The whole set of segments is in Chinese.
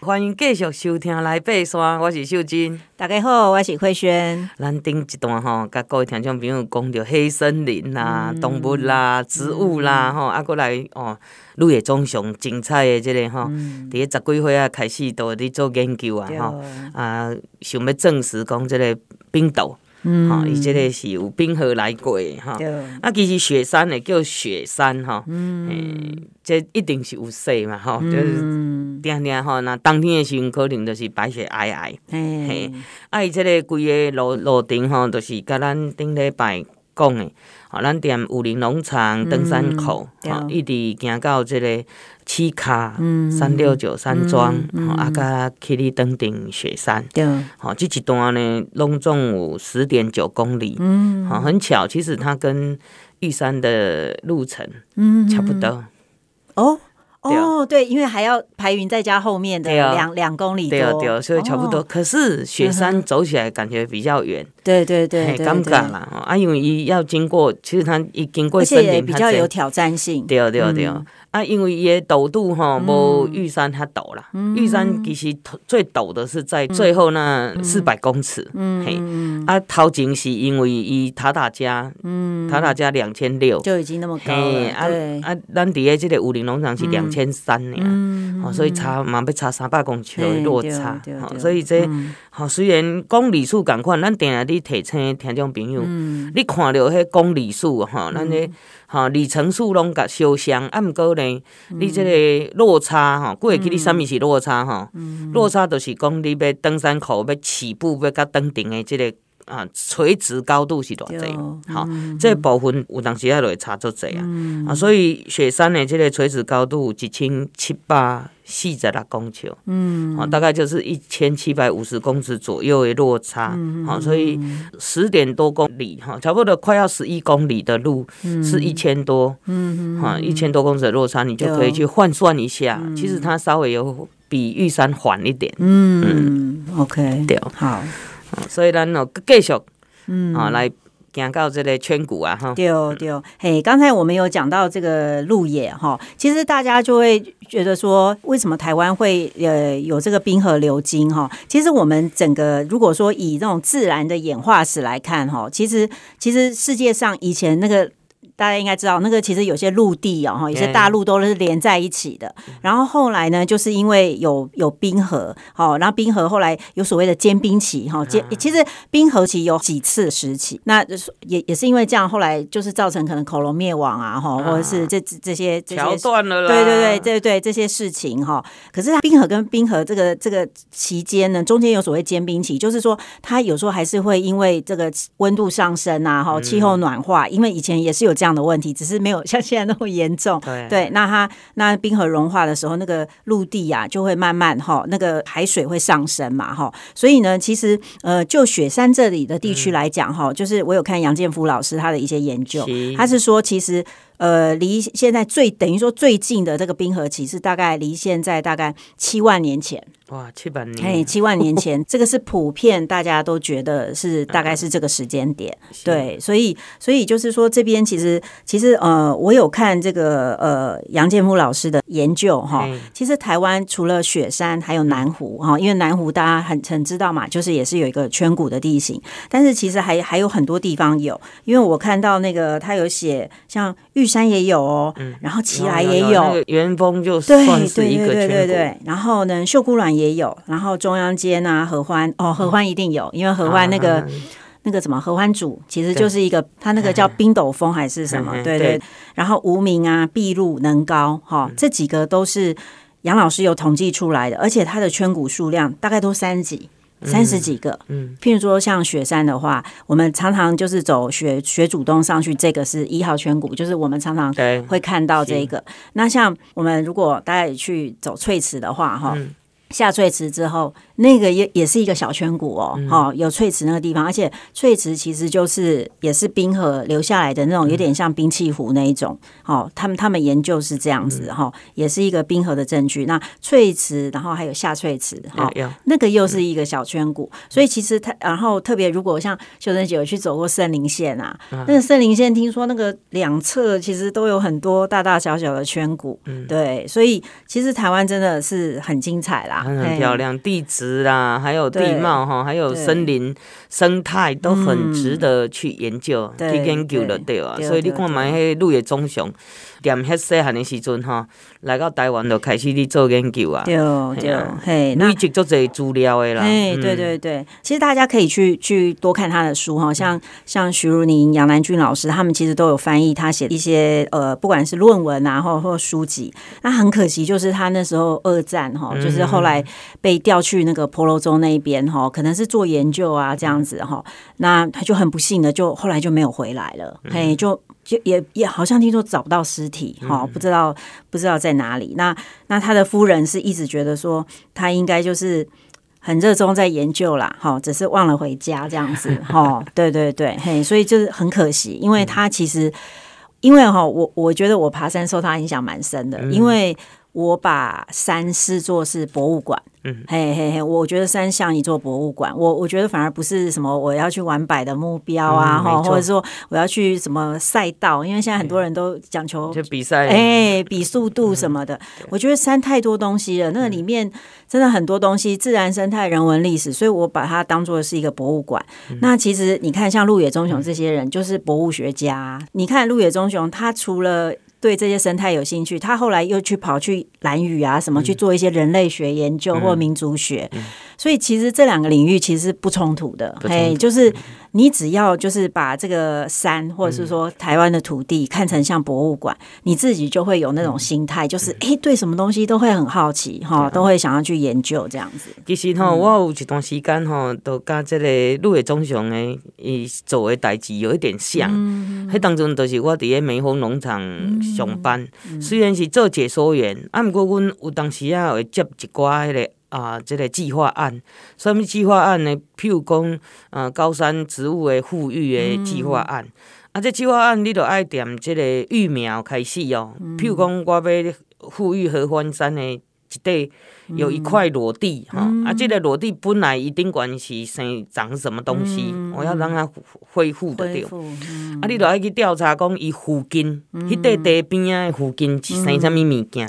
欢迎继续收听来爬山，我是秀珍。大家好，我是慧萱。咱顶一段吼，甲各位听众朋友讲着黑森林啦、嗯、动物啦、植物啦，吼、嗯，啊，过来哦，愈会种上精彩的这个吼，伫、嗯、十几岁啊开始都伫做研究啊，吼，啊，想要证实讲即个冰岛。嗯，吼，伊即个是有冰河来过的吼，啊，其实雪山诶叫雪山吼，嗯，这一定是有雪嘛吼，就是定定吼，那冬天诶时阵可能就是白雪皑皑，嘿，啊，伊即个规个路路程吼，就是甲咱顶礼拜讲的，吼，咱踮武林农场登山口，吼，一直行到即个。七卡三六九山庄，吼，啊，甲去里登顶雪山，对，好，这一段呢，拢总有十点九公里，嗯，好，很巧，其实它跟玉山的路程，嗯，差不多，哦，哦，对，因为还要排云再加后面的两两公里，对对，所以差不多。可是雪山走起来感觉比较远，对对对，尴尬啦，啊，因为伊要经过，其实他一经过森林，比较有挑战性，对对对。啊，因为伊的陡度吼，无玉山较陡啦。嗯、玉山其实最陡的是在最后那四百公尺。嗯、嘿，啊，头前是因为伊塔塔加，嗯、塔塔加两千六就已经那么高了。对啊啊，咱伫个这个武林农场是两千三呢，哦，所以差嘛要差三百公尺落差。哦，所以这好、嗯、虽然公里数共款，咱定下你提醒听众朋友，嗯、你看到迄公里数吼，咱咧。吼，里程数拢甲相像，啊，毋过呢，你即个落差吼，过会记你啥物是落差吼？落差就是讲你要登山口要起步要甲登顶的即个啊垂直高度是偌济？吼，这部分有当时啊就会差足济啊，啊，所以雪山的这个垂直高度一千七百。四十六公尺，嗯，好，大概就是一千七百五十公尺左右的落差，好，所以十点多公里，哈，差不多快要十一公里的路，是一千多，嗯，哈，一千多公尺的落差，你就可以去换算一下，其实它稍微有比玉山缓一点，嗯，OK，对，好，所以咱哦继续，嗯，啊来。讲到这个圈股啊，哈，对对，嘿，刚才我们有讲到这个路野哈，其实大家就会觉得说，为什么台湾会呃有这个冰河流经哈？其实我们整个如果说以这种自然的演化史来看哈，其实其实世界上以前那个。大家应该知道，那个其实有些陆地哦，哈，有些大陆都是连在一起的。然后后来呢，就是因为有有冰河，好，然后冰河后来有所谓的间冰期，哈，间其实冰河期有几次时期，那也也是因为这样，后来就是造成可能恐龙灭亡啊，哈，或者是这这些这些桥断了啦，对对对对对这些事情哈。可是它冰河跟冰河这个这个期间呢，中间有所谓间冰期，就是说它有时候还是会因为这个温度上升啊，哈，气候暖化，因为以前也是有这样。这样的问题只是没有 像现在那么严重，对，对，那它那冰河融化的时候，那个陆地呀、啊、就会慢慢哈，那个海水会上升嘛哈，所以呢，其实呃，就雪山这里的地区来讲哈，嗯、就是我有看杨建福老师他的一些研究，是。他是说其实。呃，离现在最等于说最近的这个冰河期是大概离现在大概七万年前。哇，七百年！哎，七万年前，这个是普遍大家都觉得是大概是这个时间点。对，所以所以就是说这边其实其实呃，我有看这个呃杨建夫老师的研究哈。其实台湾除了雪山，还有南湖哈，因为南湖大家很很知道嘛，就是也是有一个圈谷的地形。但是其实还还有很多地方有，因为我看到那个他有写像玉。山也有哦，然后奇莱也有，元丰就算是一个圈谷，对对对对，然后呢，秀姑峦也有，然后中央间啊，合欢哦，合欢一定有，因为合欢那个那个什么合欢主其实就是一个，它那个叫 冰斗峰还是什么，对对，然后无名啊，碧露能高哈，这几个都是杨老师有统计出来的，而且它的圈股数量大概都三级。三十几个，嗯，譬如说像雪山的话，我们常常就是走雪雪主动上去，这个是一号圈谷，就是我们常常会看到这个。那像我们如果大家也去走翠池的话，哈，下翠池之后，那个也也是一个小圈谷哦，哈、嗯，有翠池那个地方，而且翠池其实就是也是冰河留下来的那种，有点像冰器湖那一种，哦，他们他们研究是这样子哈，也是一个冰河的证据。那翠池，然后还有下翠池，哈，那个又是一个小圈谷，所以其实它，然后特别如果像秀珍姐有去走过圣林线啊，那个圣林线听说那个两侧其实都有很多大大小小的圈谷，对，所以其实台湾真的是很精彩啦，很漂亮，地质。啦，还有地貌哈，还有森林生态都很值得去研究、去研究的，对啊。所以你看嘛，迄鹿野棕熊。踮迄细汉的时阵哈，来到台湾就开始去做研究啊。对对，嘿，累积足侪资料的啦。哎，对对对，其实大家可以去去多看他的书哈，像像徐如宁、杨南俊老师，他们其实都有翻译他写一些呃，不管是论文啊，或或书籍。那很可惜，就是他那时候二战哈，就是后来被调去那个婆罗洲那边哈，可能是做研究啊这样子哈。那他就很不幸的，就后来就没有回来了，嘿，就。就也也好像听说找不到尸体，哈、嗯，不知道不知道在哪里。那那他的夫人是一直觉得说他应该就是很热衷在研究啦，哈，只是忘了回家这样子，哈，对对对，嘿，所以就是很可惜，因为他其实因为哈，我我觉得我爬山受他影响蛮深的，因为我把山视作是博物馆。嗯，嘿嘿嘿，我觉得山像一座博物馆，我我觉得反而不是什么我要去玩百的目标啊，哈、嗯，或者说我要去什么赛道，因为现在很多人都讲求就比赛，哎，比速度什么的。嗯、我觉得山太多东西了，那个里面真的很多东西，自然生态、人文历史，所以我把它当做是一个博物馆。嗯、那其实你看，像鹿野忠雄这些人，就是博物学家。嗯、你看鹿野忠雄，他除了对这些生态有兴趣，他后来又去跑去蓝屿啊，什么去做一些人类学研究或民族学，嗯嗯、所以其实这两个领域其实是不冲突的。嘿，就是你只要就是把这个山或者是说台湾的土地看成像博物馆，嗯、你自己就会有那种心态，就是哎、对什么东西都会很好奇哈，都会想要去研究这样子。其实哈，我有一段时间哈，都跟这个鹿野忠雄的伊做的代志有一点像。嗯，迄当中都是我伫个美丰农场。上班虽然是做解说员，啊，毋过阮有当时啊会接一寡迄个啊，即个计划案。什么计划案呢？譬如讲，呃，高山植物的复育的计划案。嗯、啊，这计划案你着爱踮即个育苗开始哦。譬如讲，我要复育合欢山的一块。有一块裸地哈，嗯、啊，这个裸地本来一定关系生长什么东西，嗯、我要让它恢复的掉。嗯、啊，你就要去调查讲伊附近，迄块、嗯、地边啊附近是生什物物件，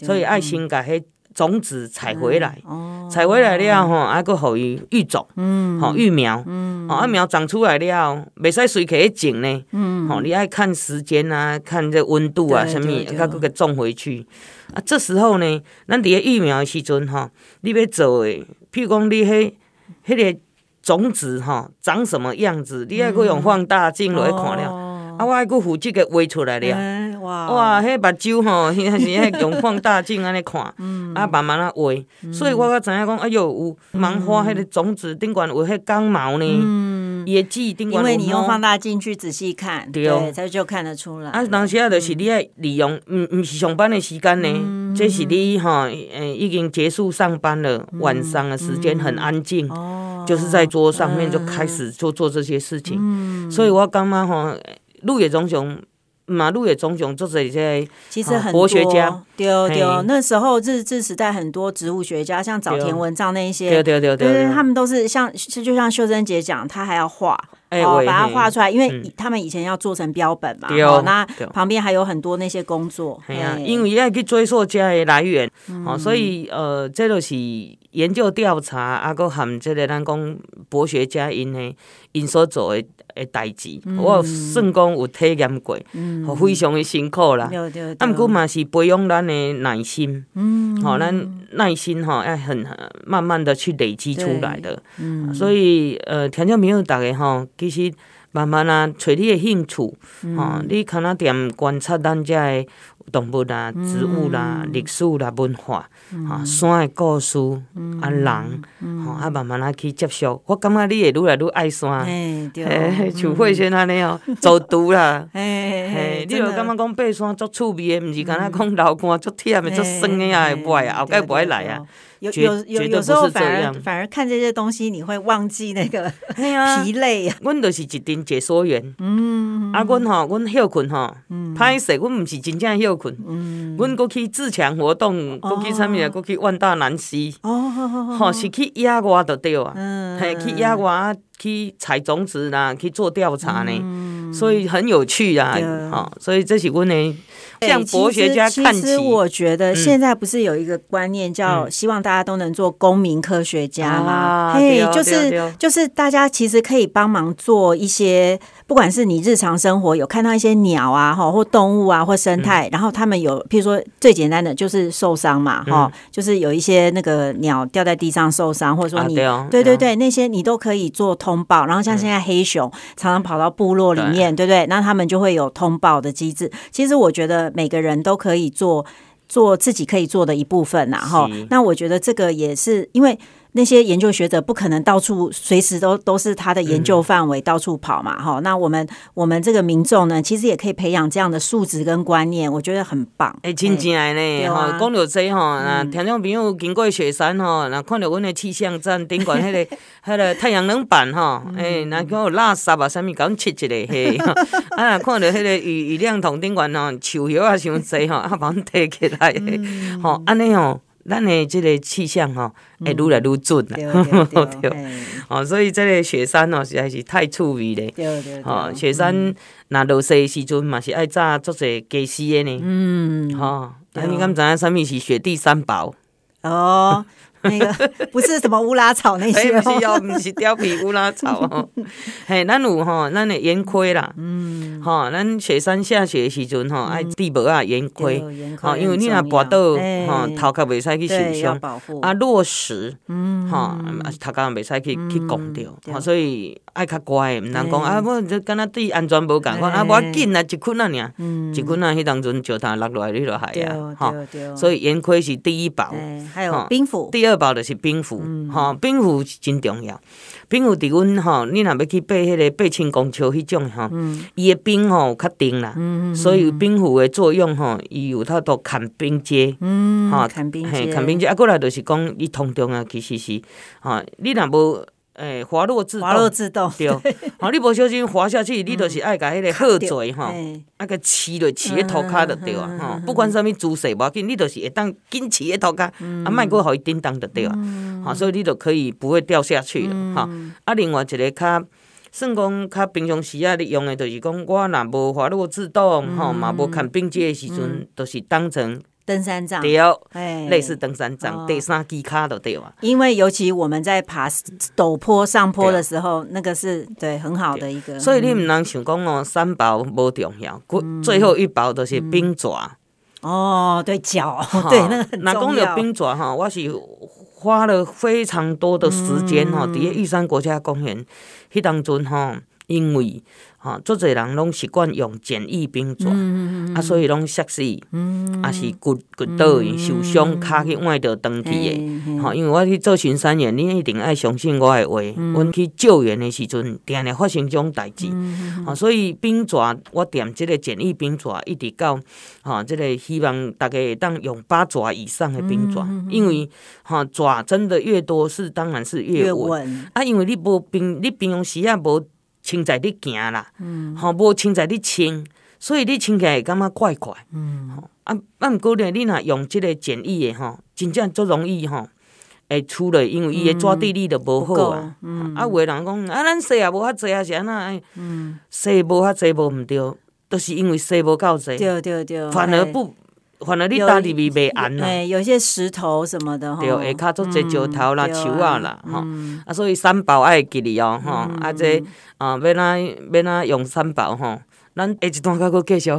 所以爱先甲迄种子采回来，采、嗯、回来了吼，啊，佫互伊育种，吼育苗，哦，啊苗长出来了，袂使随去种呢，吼、嗯，你爱看时间啊，看这温度啊，什么，啊，搁搁种回去。啊，这时候呢，咱伫个育苗的时阵吼，你要做诶，譬如讲你迄迄个种子吼，长什么样子，你爱佫用放大镜落去看了，嗯、啊，我爱搁负责个画出来了，欸、哇，哇，迄目睭吼，迄是爱用放大镜安尼看，嗯、啊，慢慢啊画，嗯、所以我才知影讲，哎哟，有芒花迄个种子顶悬有迄刚毛呢。嗯。也记，因为你用放大镜去仔细看，对，对，才就看得出来。啊，当时啊，就是你爱利用，唔唔、嗯、是上班的时间呢，嗯、这是你哈，诶，已经结束上班了，嗯、晚上的时间很安静，嗯、就是在桌上面就开始做做这些事情。嗯、所以我感觉哈，鹿野忠雄。马路也种种做这些，其实很多博学家，对对，那时候日治时代很多植物学家，像早田文藏那一些，对对对对，他们都是像就像秀珍姐讲，他还要画，哦，把它画出来，因为他们以前要做成标本嘛，哦，那旁边还有很多那些工作，因为要去追溯家的来源，哦，所以呃，这都是研究调查，啊，搁含这个咱讲博学家因的因所做的。诶，代志，我算讲有体验过，非常的辛苦啦。啊，毋过嘛是培养咱的耐心，嗯。吼，咱耐心吼，要很慢慢的去累积出来的。所以，呃，听众朋友大家吼，其实慢慢啊，找你的兴趣，吼，你可能点观察咱遮的动物啦、植物啦、历史啦、文化，哈，山的故事，啊，人，吼，啊，慢慢啊去接触。我感觉你会愈来愈爱山，嘿，像慧轩安尼哦，走读啦，嘿，你就感觉讲爬山足趣味的，毋是？干那讲流汗足忝的、足酸的啊，会啊，后盖不爱来啊。有有有有时候反而反而看这些东西，你会忘记那个疲累呀。阮就是一阵解说员，嗯，啊，阮吼，阮休困吼，歹势，阮毋是真正休困，嗯，阮过去自强活动，过去啥物啊，过去万大南溪，哦，吼，是去野外就对啊，嗯，嘿，去野外去采种子啦，去做调查呢，所以很有趣啊，吼，所以这是阮的。向博学家看齐。其实我觉得现在不是有一个观念叫希望大家都能做公民科学家吗？嘿，就是就是大家其实可以帮忙做一些，不管是你日常生活有看到一些鸟啊，哈，或动物啊，或生态，然后他们有，譬如说最简单的就是受伤嘛，哈，就是有一些那个鸟掉在地上受伤，或者说你，对对对，那些你都可以做通报。然后像现在黑熊常常跑到部落里面，对不对？那他们就会有通报的机制。其实我觉得。每个人都可以做做自己可以做的一部分，然后那我觉得这个也是因为。那些研究学者不可能到处随时都都是他的研究范围到处跑嘛，哈、嗯。那我们我们这个民众呢，其实也可以培养这样的素质跟观念，我觉得很棒。哎、欸，真正的呢，哈、啊，讲到这哈，那听众朋友经过雪山哈，那看到阮的气象站顶管迄个 迄个太阳能板哈，哎、欸，那叫有垃圾啊，啥物搞切一个嘿，啊，看到迄个雨雨量筒顶管吼，树叶啊伤济哈，啊，把阮提起来，吼，安尼哦。咱的即个气象吼，会愈来愈准啦，对，哦，所以即个雪山哦，实在是太趣味咧，对对，哦，雪山若落雪的时阵嘛是爱炸足侪鸡丝的呢，嗯，吼，那你敢知影啥物是雪地三宝？哦。那个不是什么乌拉草那些，不是哦，不是貂皮乌拉草哦。嘿，咱有吼，咱的盐亏啦，嗯，吼，咱雪山下雪的时阵吼，爱地膜啊盐亏，吼，因为你若跋倒，吼，头壳袂使去受伤，啊，落石，嗯，吼，头壳袂使去去拱掉，所以爱较乖，毋能讲啊，我就敢若对安全无共款，啊，无要紧啊，一捆啊尔，一捆啊，迄当阵石头落落来你就害啊，吼，所以盐亏是第一宝，还有冰斧，第二宝就是冰壶，吼，冰壶是真重要。冰壶伫阮吼，你若要去爬迄个八千公尺迄种吼，伊的冰吼较硬啦，所以冰壶的作用吼，伊有它都砍冰阶，吼，砍冰阶，砍冰阶。啊，过来就是讲，伊通中啊，其实是，吼，你若无。诶，滑落自动，滑落自动，对。吼，你无小心滑下去，你就是爱甲迄个鹤嘴吼，爱个饲落饲咧涂骹就对啊。吼，不管啥物姿势，无要紧，你就是会当紧饲咧涂骹，啊，莫过互伊叮当就对啊。吼，所以你就可以不会掉下去了。吼，啊，另外一个较算讲较平常时啊，你用的，就是讲我若无滑落自动，吼，嘛无看冰阶的时阵，都是当成。登山杖，对，类似登山杖，登山机卡都对嘛。因为尤其我们在爬陡坡上坡的时候，那个是对很好的一个。所以你唔能想讲哦，三宝无重要，最后一宝都是冰爪。哦，对脚，对那个。那讲到冰爪哈，我是花了非常多的时间哈，伫个玉山国家公园，迄当中哈，因为。哈，足侪人拢习惯用简易冰爪，啊，所以拢摔死，啊是骨骨倒去受伤，骹去崴着断去的。吼，因为我去做巡山员，你一定爱相信我的话。阮去救援的时阵，定定发生种代志。吼，所以冰爪我踮即个简易冰爪，一直到吼，这个希望大家会当用八爪以上的冰爪，因为吼爪真的越多，是当然是越稳。啊，因为你无冰，你平常时啊无。穿在你行啦，吼无穿在你穿，所以你穿起来会感觉怪怪。吼啊啊，毋过呢，你若用即个简易的吼，真正足容易吼，会出来，因为伊的抓地力就无好啊。啊，有个人讲啊，咱洗也无遐济啊，是安怎？洗无遐济无毋对，都是因为洗无够济。对对对，反而不。反正你打入去袂安啦，哎，有些石头什么的，对，下骹做只石头啦、树啊啦，吼，啊，所以三宝爱记哩哦，吼，啊，这啊，要哪要哪用三宝吼，咱下一段再搁继续。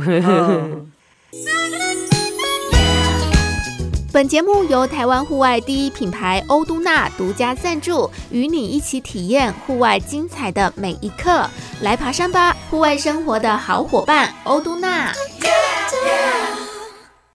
本节目由台湾户外第一品牌欧都娜独家赞助，与你一起体验户外精彩的每一刻，来爬山吧，户外生活的好伙伴，欧都纳。